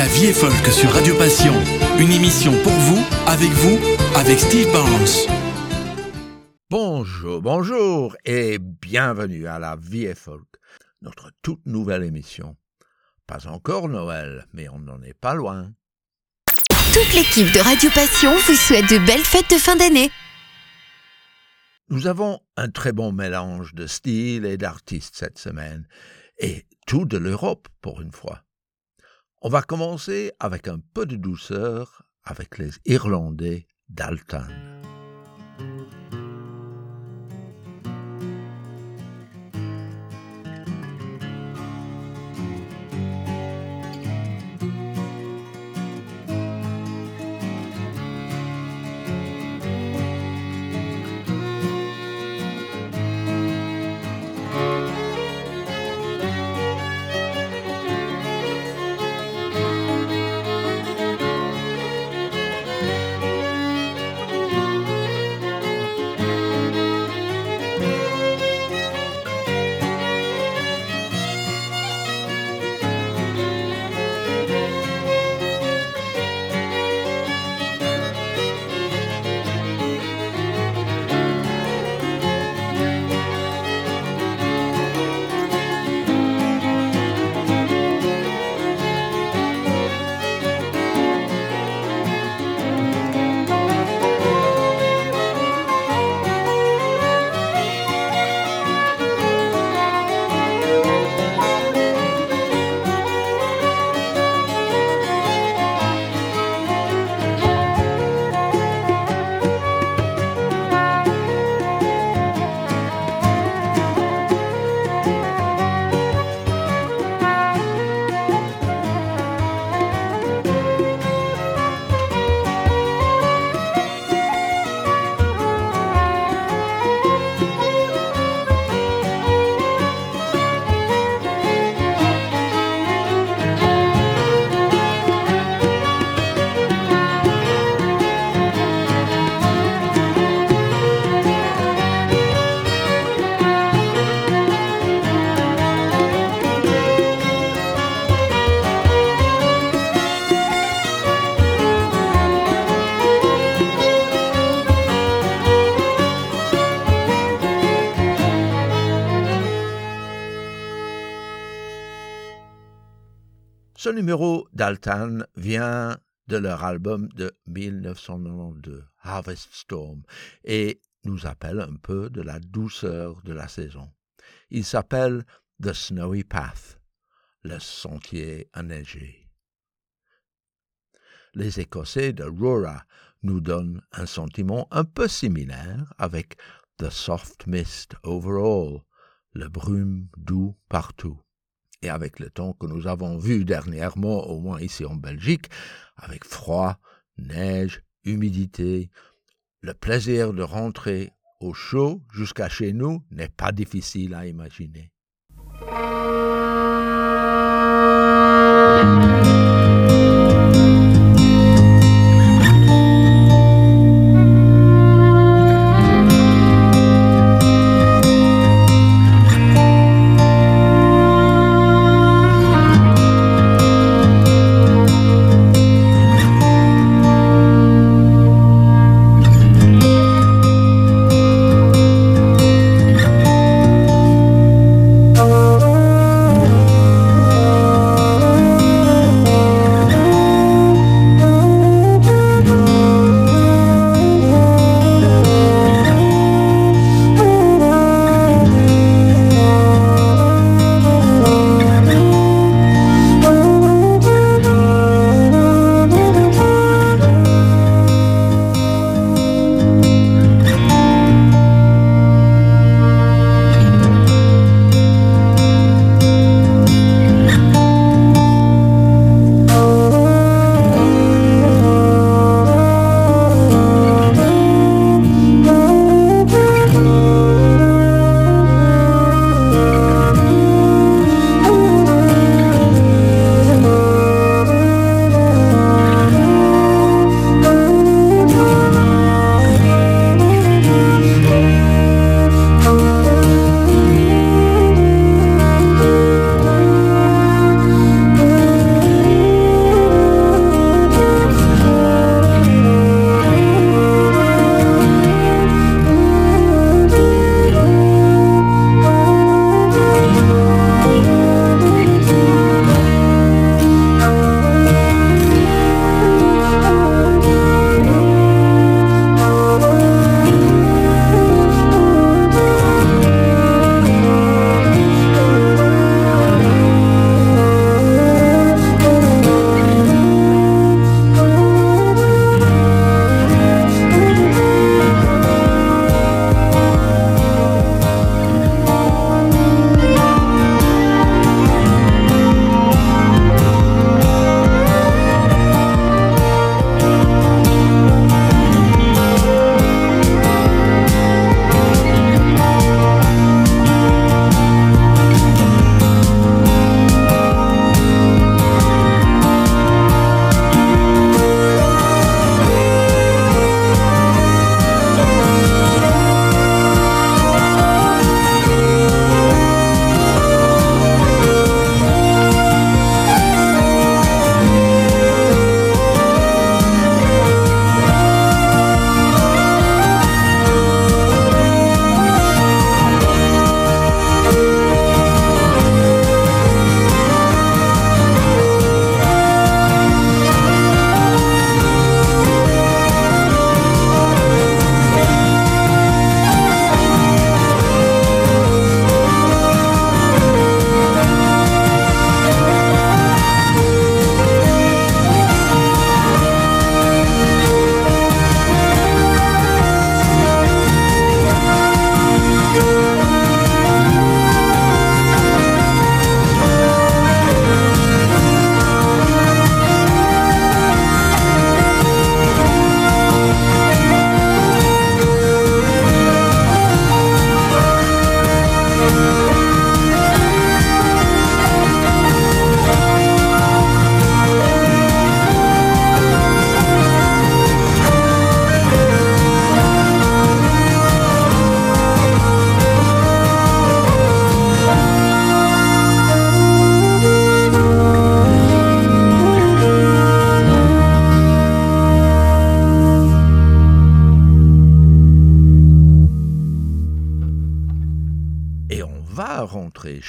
La vie est folk sur Radio Passion. Une émission pour vous, avec vous, avec Steve Barnes. Bonjour, bonjour et bienvenue à La vie est folk, notre toute nouvelle émission. Pas encore Noël, mais on n'en est pas loin. Toute l'équipe de Radio Passion vous souhaite de belles fêtes de fin d'année. Nous avons un très bon mélange de styles et d'artistes cette semaine, et tout de l'Europe pour une fois. On va commencer avec un peu de douceur avec les Irlandais d'Alton. Numéro d'Altan vient de leur album de 1992, Harvest Storm, et nous appelle un peu de la douceur de la saison. Il s'appelle The Snowy Path, le sentier enneigé. Les Écossais de Rora nous donnent un sentiment un peu similaire avec The Soft Mist Over All, le brume doux partout et avec le temps que nous avons vu dernièrement, au moins ici en Belgique, avec froid, neige, humidité, le plaisir de rentrer au chaud jusqu'à chez nous n'est pas difficile à imaginer.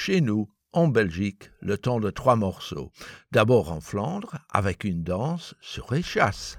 Chez nous en Belgique le temps de trois morceaux. D'abord en Flandre avec une danse sur les chasses.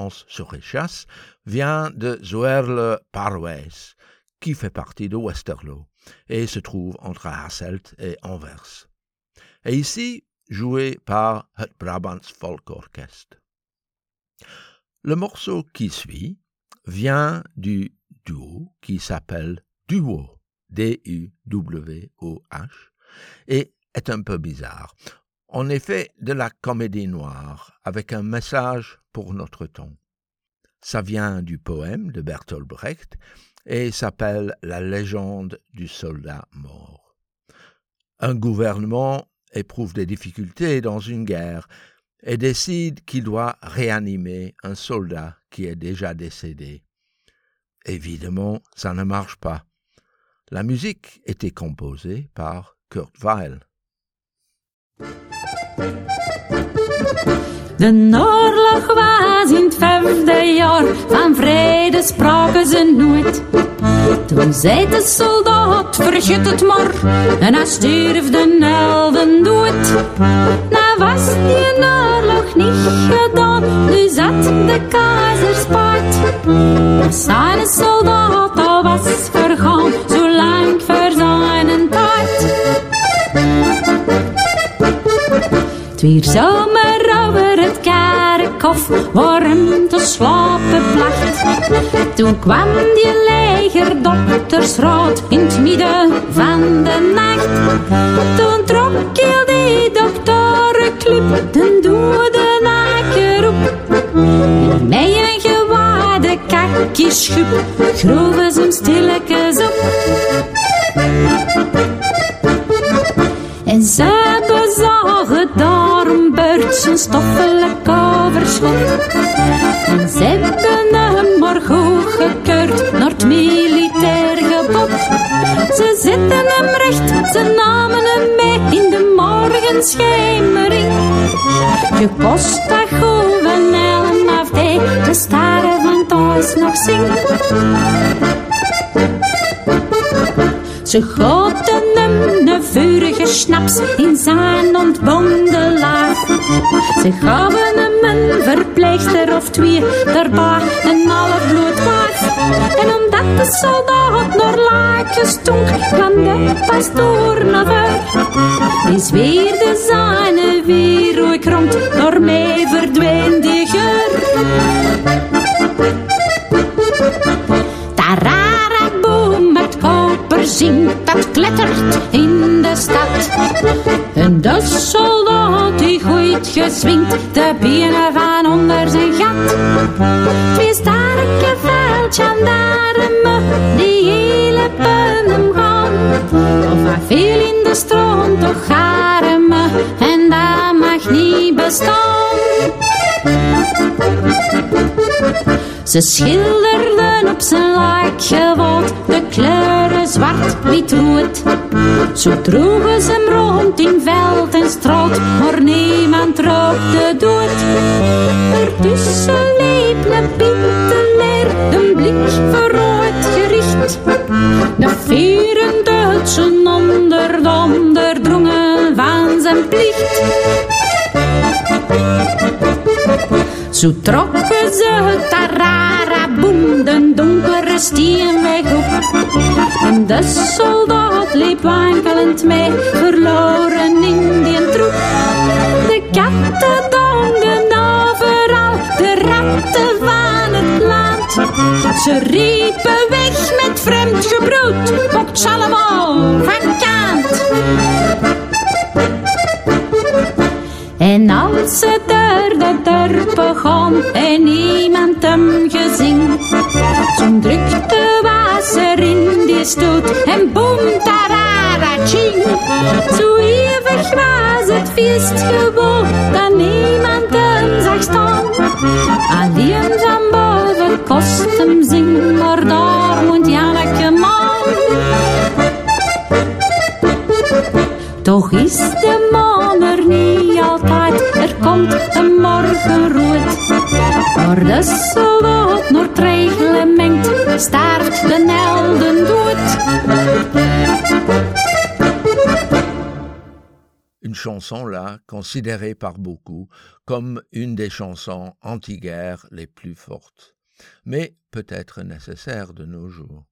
Danse sur échasse, vient de Zoerle Parwes, qui fait partie de Westerlo, et se trouve entre Hasselt et Anvers. Et ici, joué par het Brabants Folk Orchestre. Le morceau qui suit vient du duo qui s'appelle Duo, D-U-W-O-H, et est un peu bizarre. En effet, de la comédie noire, avec un message pour notre temps. Ça vient du poème de Bertolt Brecht et s'appelle La légende du soldat mort. Un gouvernement éprouve des difficultés dans une guerre et décide qu'il doit réanimer un soldat qui est déjà décédé. Évidemment, ça ne marche pas. La musique était composée par Kurt Weill. De oorlog was in het vijfde jaar, van vrede spraken ze nooit. Toen zei de soldaat, vergeet het maar, en hij stierf de elven dood. Nou was die oorlog niet gedaan, nu zat de keizer spaart. Zijn soldaat al was vergaan, zo lang voor zijn tijd. Twee zomer over het kerkhof, warm te slapen placht. Toen kwam die legerdoktersraad in het midden van de nacht. Toen trok heel die dokterenclub de dode naker op. Met een gewaarde kakjeschup groeven ze hem stilletjes op. beurt stoffelijk overschot. En ze hebben hem maar goed gekeurd naar het militair gebod. Ze zetten hem recht, ze namen hem mee in de morgenschemering. Gekost dat goeven elm af de staren van thuis nog zingen. Ze goten hem een vurige snaps in zijn ontbonden. Ze gaven hem een verpleegster of twee, daarbij een half bloed waard. En omdat de soldaat naar laatjes stonk, kwam de pastoor naar ver. Die zweerde zijn weer rond, door mij verdween die geur. Tararaboom, het koper zingt, dat klettert gooit geswingd de benen van onder zijn gat. Twee sterke veldgendarmen die hele hem gaan. Of hij veel in de stroom, toch me en dat mag niet bestaan. Ze schilderden op zijn laakgewand de kleuren zwart, wit, rood. Zo droegen ze hem rond in veld en straat, maar niemand rookte dood. Ertussen liep een pietenleer, een blik verrooid gericht. De vieren Duitsen onder de onderdrongen van zijn plicht. Zo trokken ze het tararaboem, de donkere steenweg op. En de soldaat liep wankelend mee, verloren in die troep. Ze riepen weg met vreemd gebroed, pokt allemaal van kant. En als ze door de dorpen gaan en niemand hem gezien, zo'n drukte was er in die stoot en boem tarara ching. Zo eeuwig was het feest gewoon dat niemand hem zag staan. Alleen van boven kost hem zing, maar daar moet Janneke man. Toch is de man er niet altijd, er komt een morgen rood. Maar de soldaat naar het reglement, staart de helden dood. Une chanson là, considérée par beaucoup comme une des chansons anti-guerre les plus fortes, mais peut-être nécessaire de nos jours.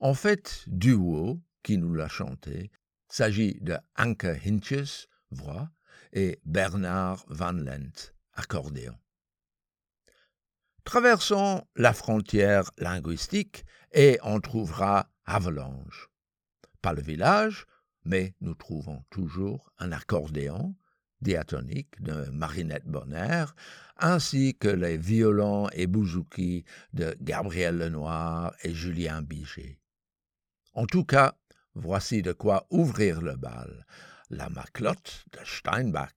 En fait, Duo, qui nous l'a chanté, s'agit de Anke Hintjes, voix, et Bernard Van Lent, accordéon. Traversons la frontière linguistique et on trouvera Avalanche. Pas le village, mais nous trouvons toujours un accordéon diatonique de Marinette Bonner, ainsi que les violons et bouzouki de Gabriel Lenoir et Julien Biget. En tout cas, voici de quoi ouvrir le bal, la maclotte de Steinbach.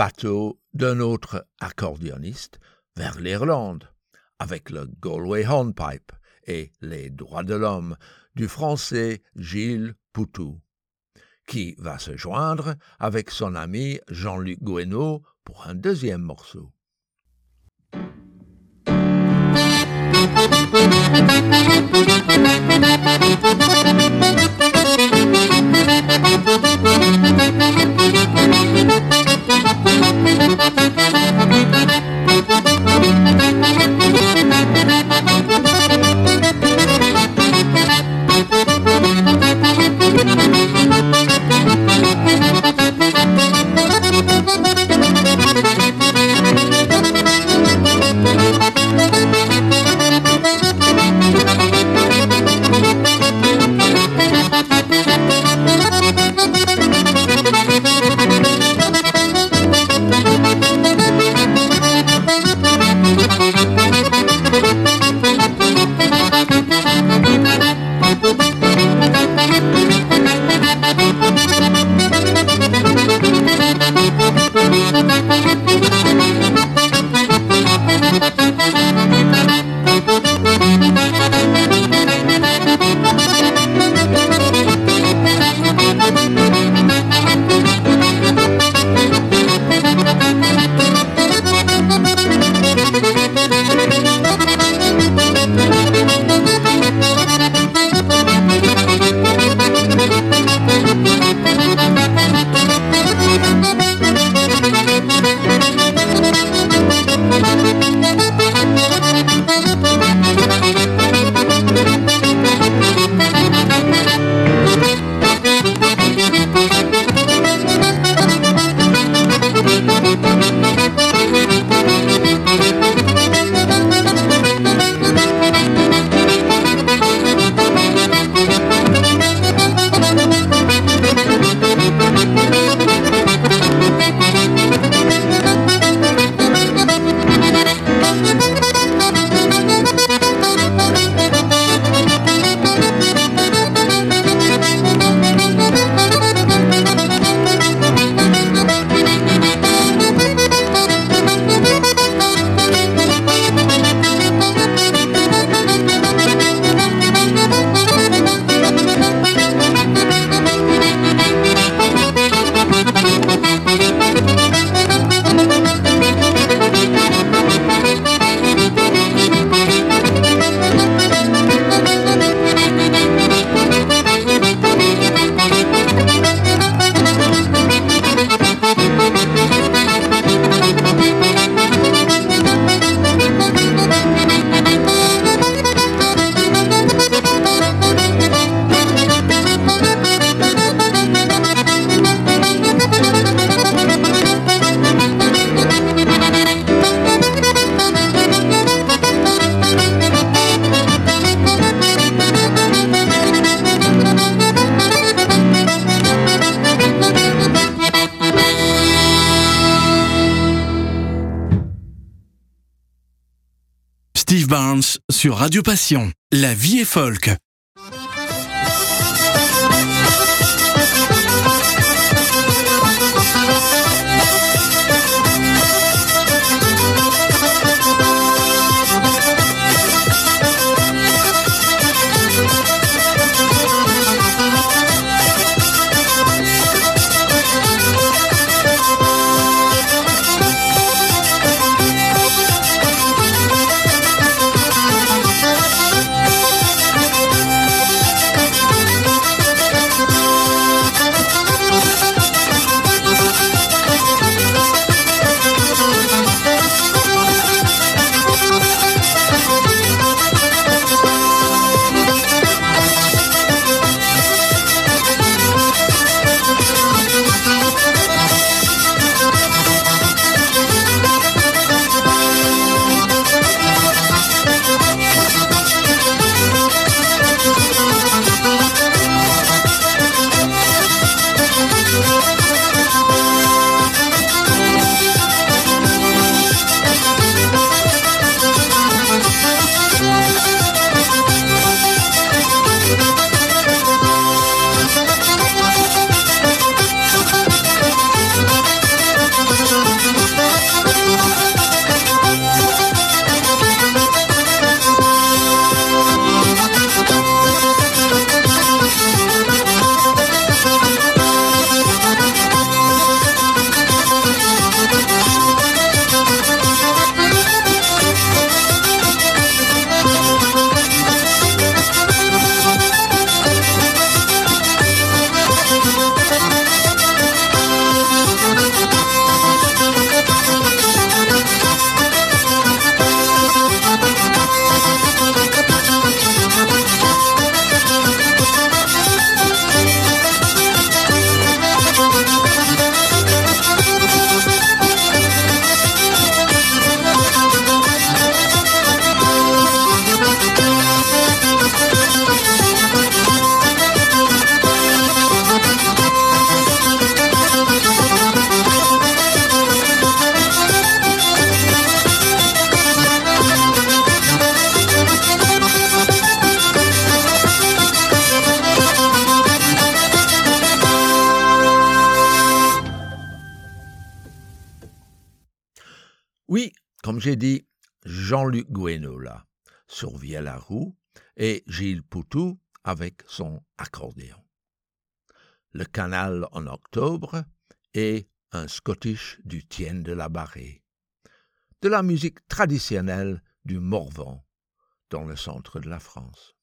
Bateau d'un autre accordéoniste vers l'Irlande, avec le Galway Hornpipe et les droits de l'homme du français Gilles Poutou, qui va se joindre avec son ami Jean-Luc Guénaud pour un deuxième morceau. Thank you. Thank you. Sur Radio Passion. La vie est folk. Et Gilles Poutou avec son accordéon. Le canal en octobre et un Scottish du Tien de la Barrée. De la musique traditionnelle du Morvan dans le centre de la France.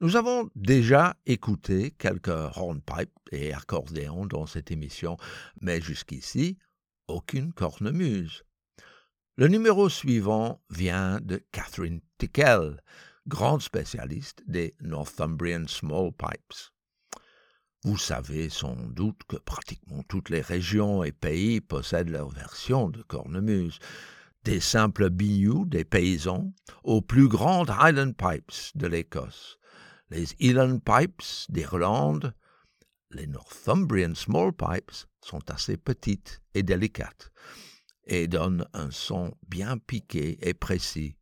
Nous avons déjà écouté quelques hornpipes et accordéons dans cette émission, mais jusqu'ici, aucune cornemuse. Le numéro suivant vient de Catherine Tickell, grande spécialiste des Northumbrian Small Pipes. Vous savez sans doute que pratiquement toutes les régions et pays possèdent leur version de cornemuse, des simples binious des paysans aux plus grandes Highland Pipes de l'Écosse. Les Elan Pipes d'Irlande, les Northumbrian Small Pipes sont assez petites et délicates et donnent un son bien piqué et précis.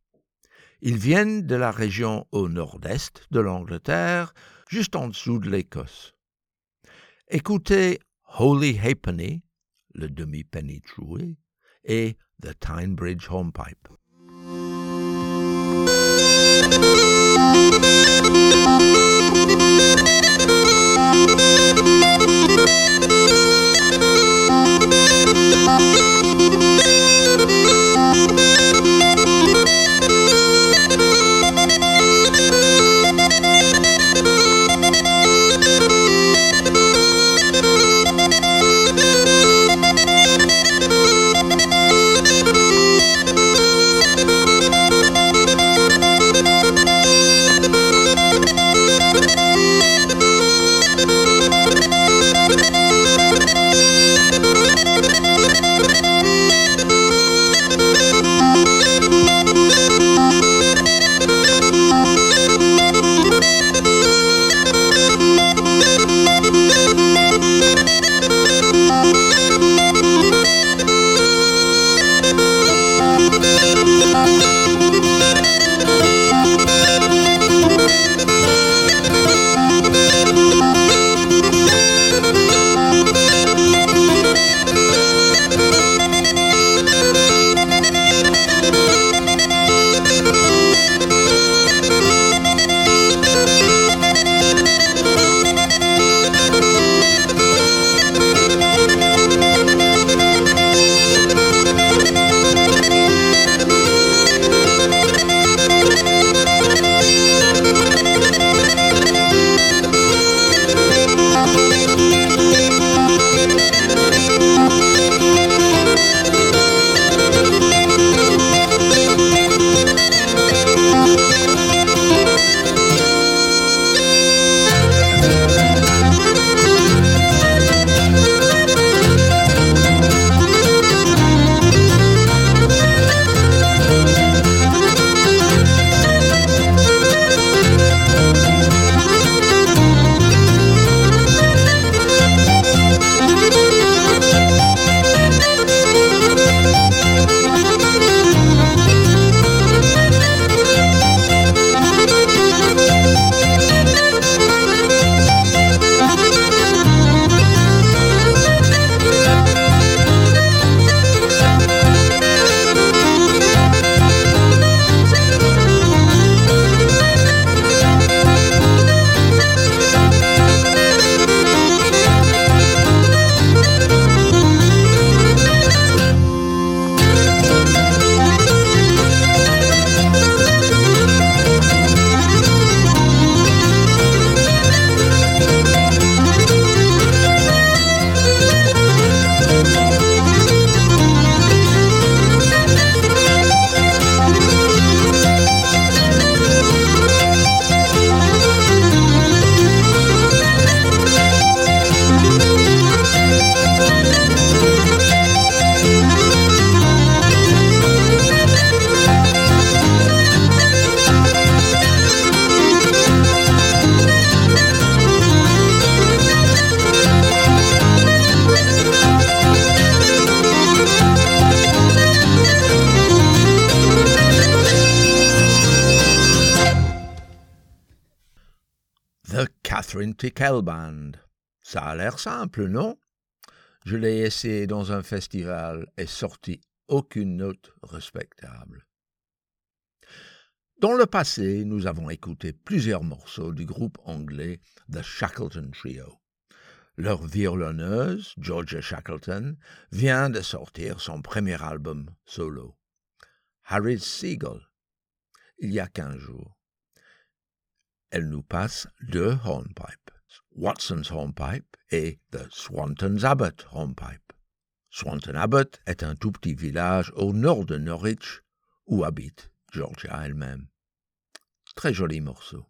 Ils viennent de la région au nord-est de l'Angleterre, juste en dessous de l'Écosse. Écoutez Holy Halfpenny, le demi-penny troué, et The Bridge Hornpipe. Catherine Band. Ça a l'air simple, non? Je l'ai essayé dans un festival et sorti aucune note respectable. Dans le passé, nous avons écouté plusieurs morceaux du groupe anglais The Shackleton Trio. Leur violonneuse, Georgia Shackleton, vient de sortir son premier album solo, Harry's Seagull, il y a quinze jours. Elle nous passe deux hornpipes, Watson's Hornpipe et The Swanton's Abbot Hornpipe. Swanton Abbot est un tout petit village au nord de Norwich où habite Georgia elle-même. Très joli morceau.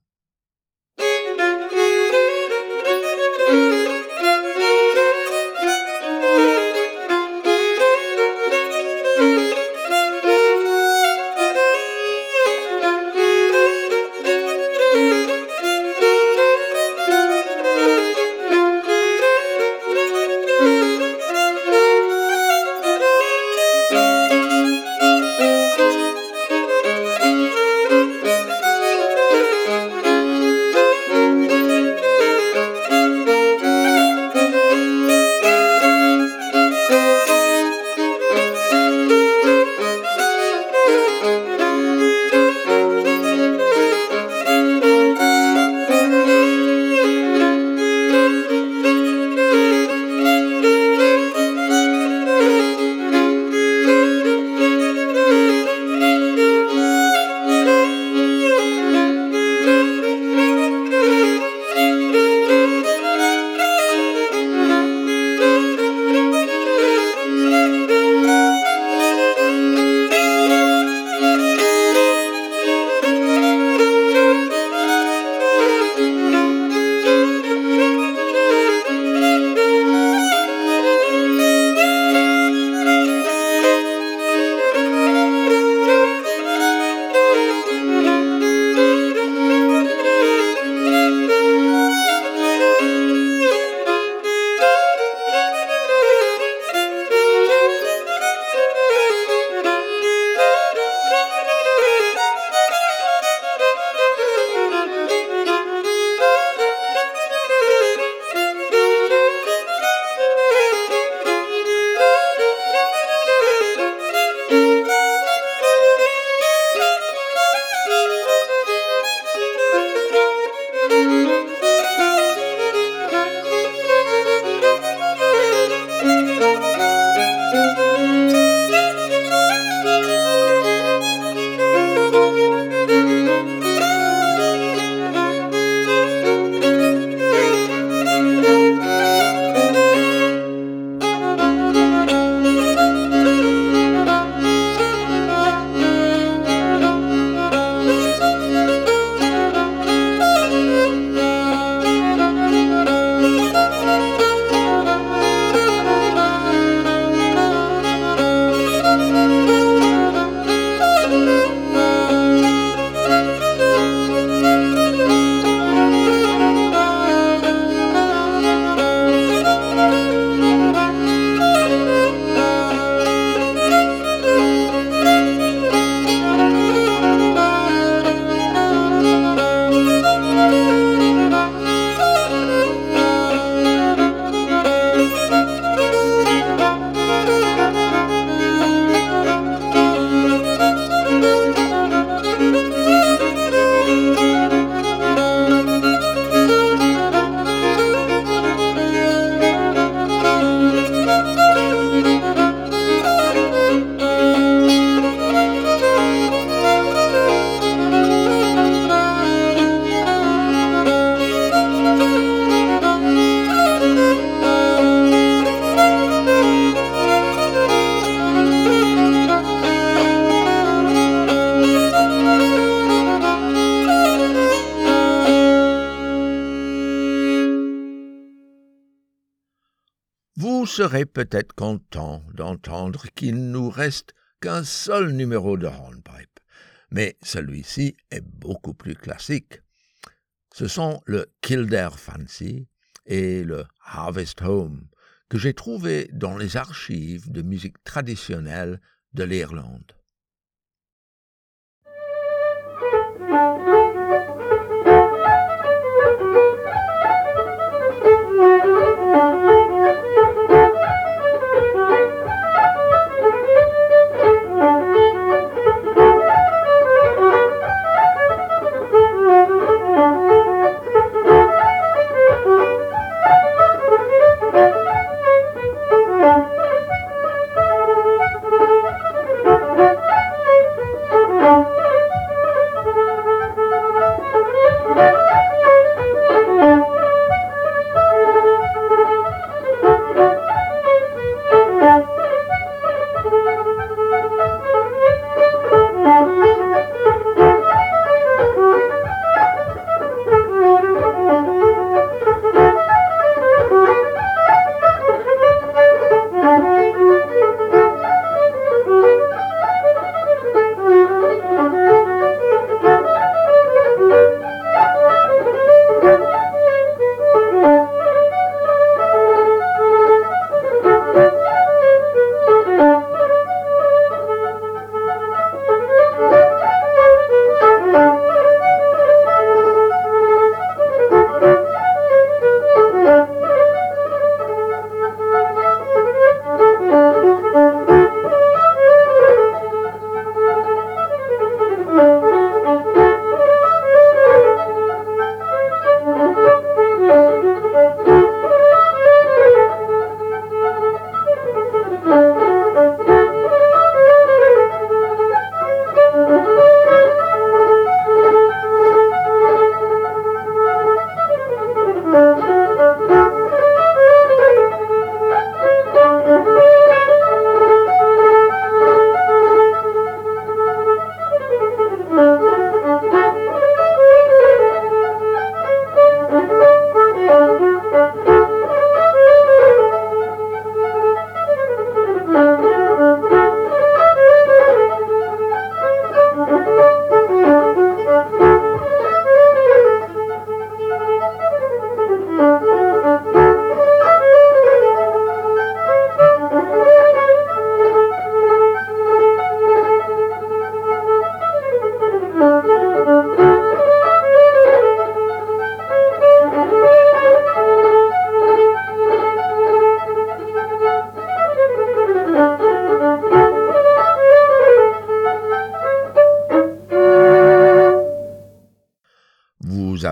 Serez peut-être content d'entendre qu'il nous reste qu'un seul numéro de hornpipe, mais celui-ci est beaucoup plus classique. Ce sont le Kildare Fancy et le Harvest Home que j'ai trouvés dans les archives de musique traditionnelle de l'Irlande.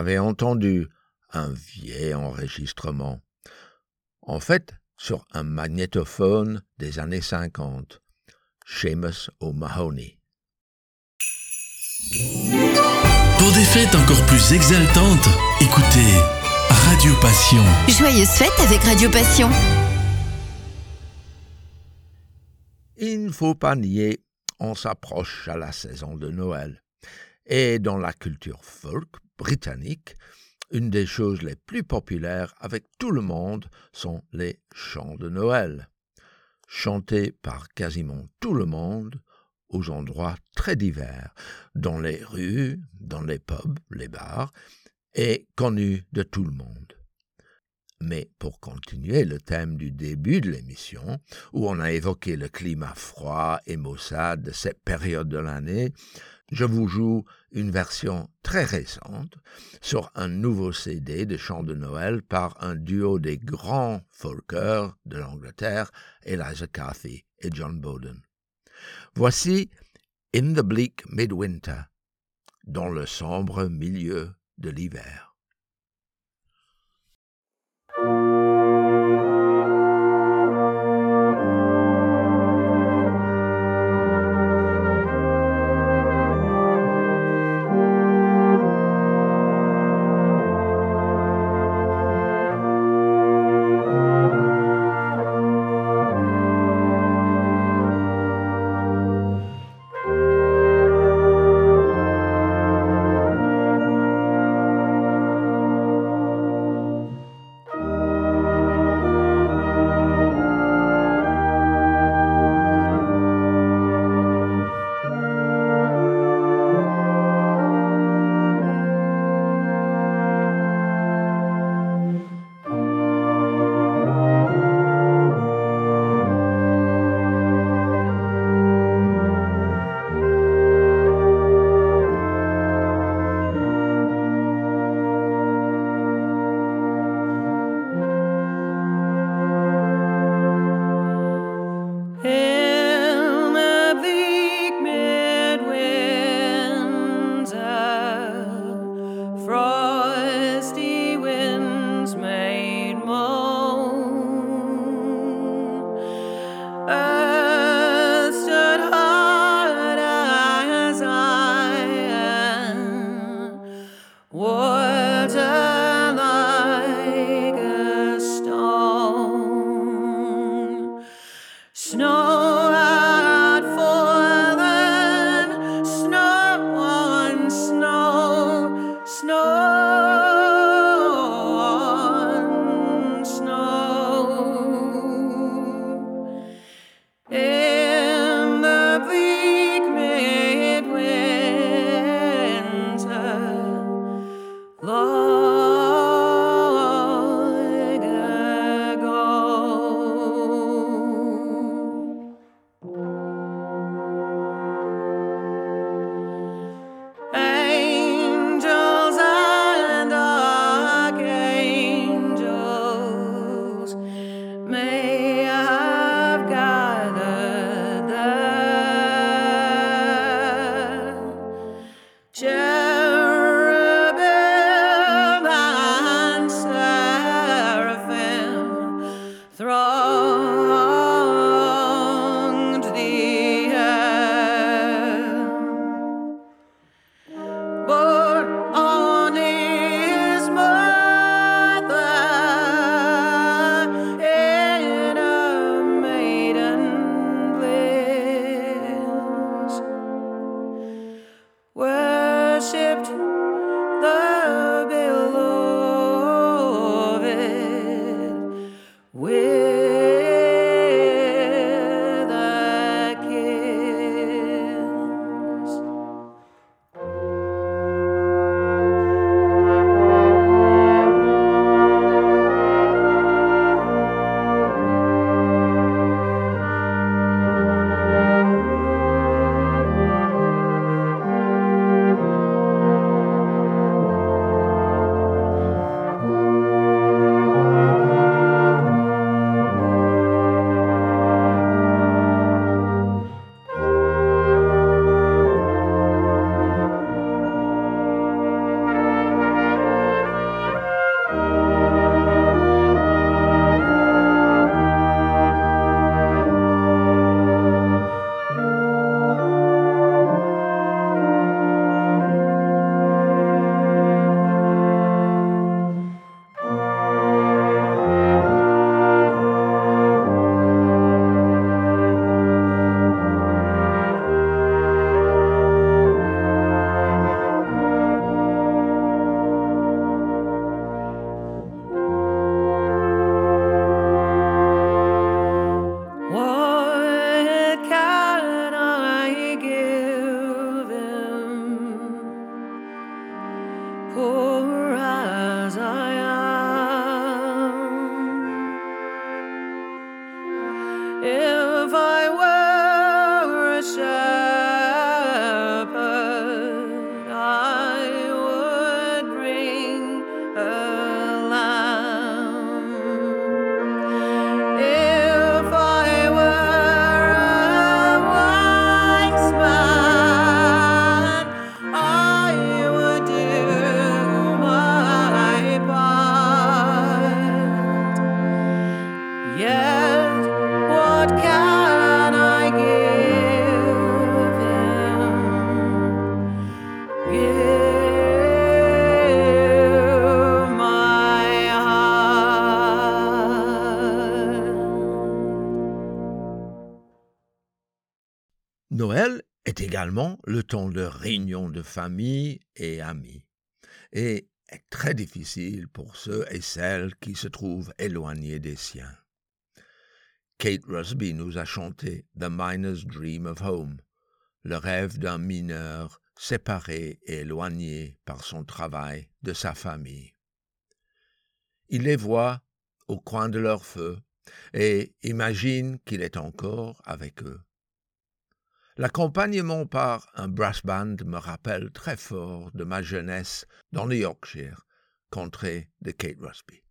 Avez entendu un vieil enregistrement. En fait, sur un magnétophone des années 50. Seamus O'Mahony. Pour des fêtes encore plus exaltantes, écoutez Radio Passion. Joyeuse fête avec Radio Passion. Il ne faut pas nier, on s'approche à la saison de Noël. Et dans la culture folk britannique, une des choses les plus populaires avec tout le monde sont les chants de Noël, chantés par quasiment tout le monde aux endroits très divers, dans les rues, dans les pubs, les bars, et connus de tout le monde. Mais pour continuer le thème du début de l'émission, où on a évoqué le climat froid et maussade de cette période de l'année, je vous joue une version très récente sur un nouveau CD de chants de Noël par un duo des grands folkers de l'Angleterre, Eliza Cathy et John Bowden. Voici In the Bleak Midwinter, dans le sombre milieu de l'hiver. Noël est également le temps de réunion de famille et amis, et est très difficile pour ceux et celles qui se trouvent éloignés des siens. Kate Rusby nous a chanté The Miner's Dream of Home, le rêve d'un mineur séparé et éloigné par son travail de sa famille. Il les voit au coin de leur feu et imagine qu'il est encore avec eux. L'accompagnement par un brass band me rappelle très fort de ma jeunesse dans le Yorkshire, contrée de Kate Rusby.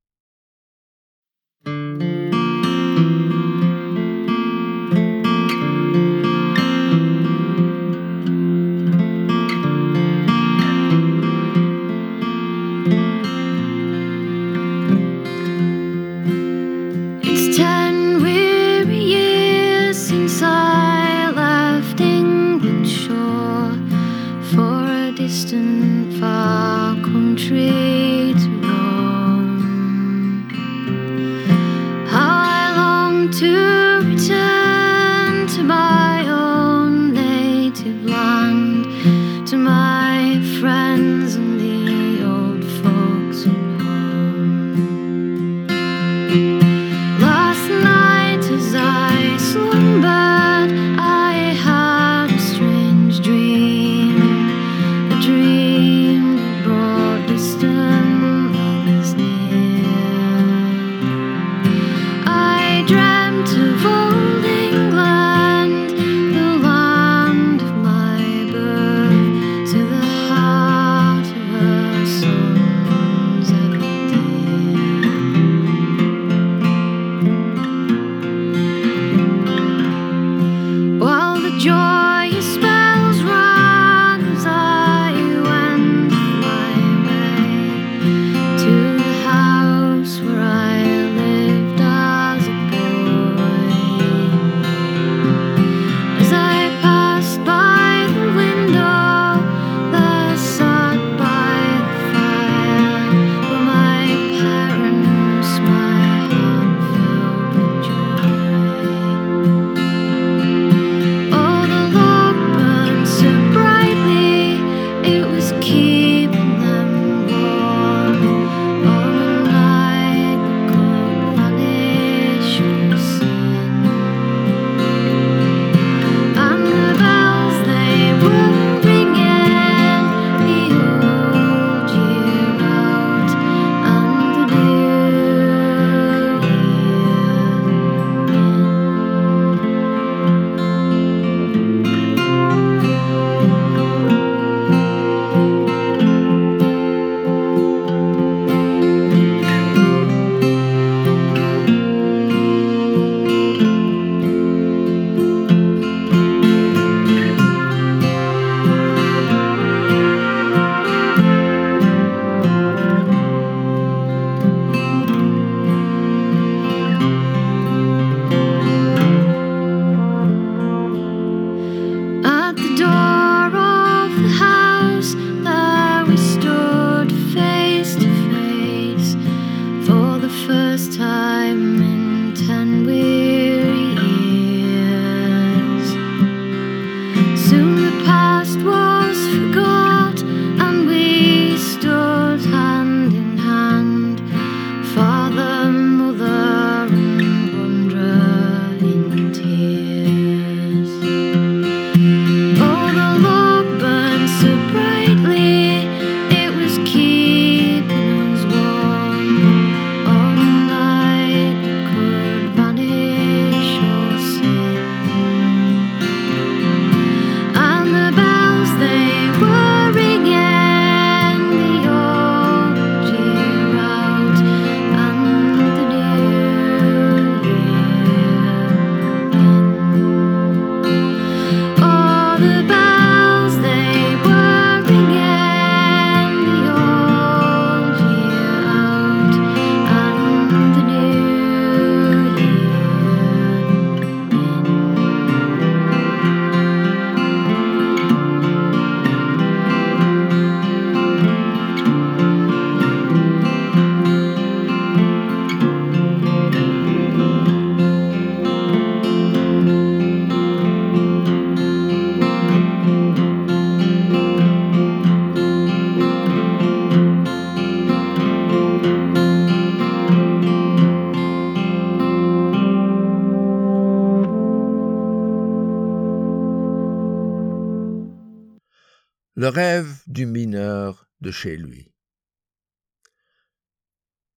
Le rêve du mineur de chez lui.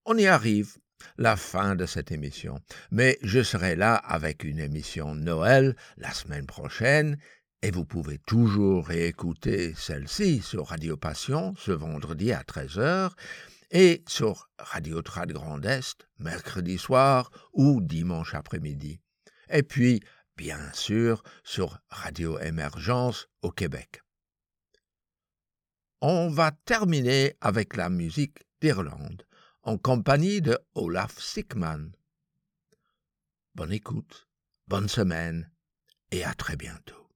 On y arrive, la fin de cette émission, mais je serai là avec une émission Noël la semaine prochaine et vous pouvez toujours réécouter celle-ci sur Radio Passion ce vendredi à 13h et sur Radio Trad Grand Est mercredi soir ou dimanche après-midi. Et puis, bien sûr, sur Radio Émergence au Québec. On va terminer avec la musique d'Irlande en compagnie de Olaf Sickman. Bonne écoute, bonne semaine et à très bientôt.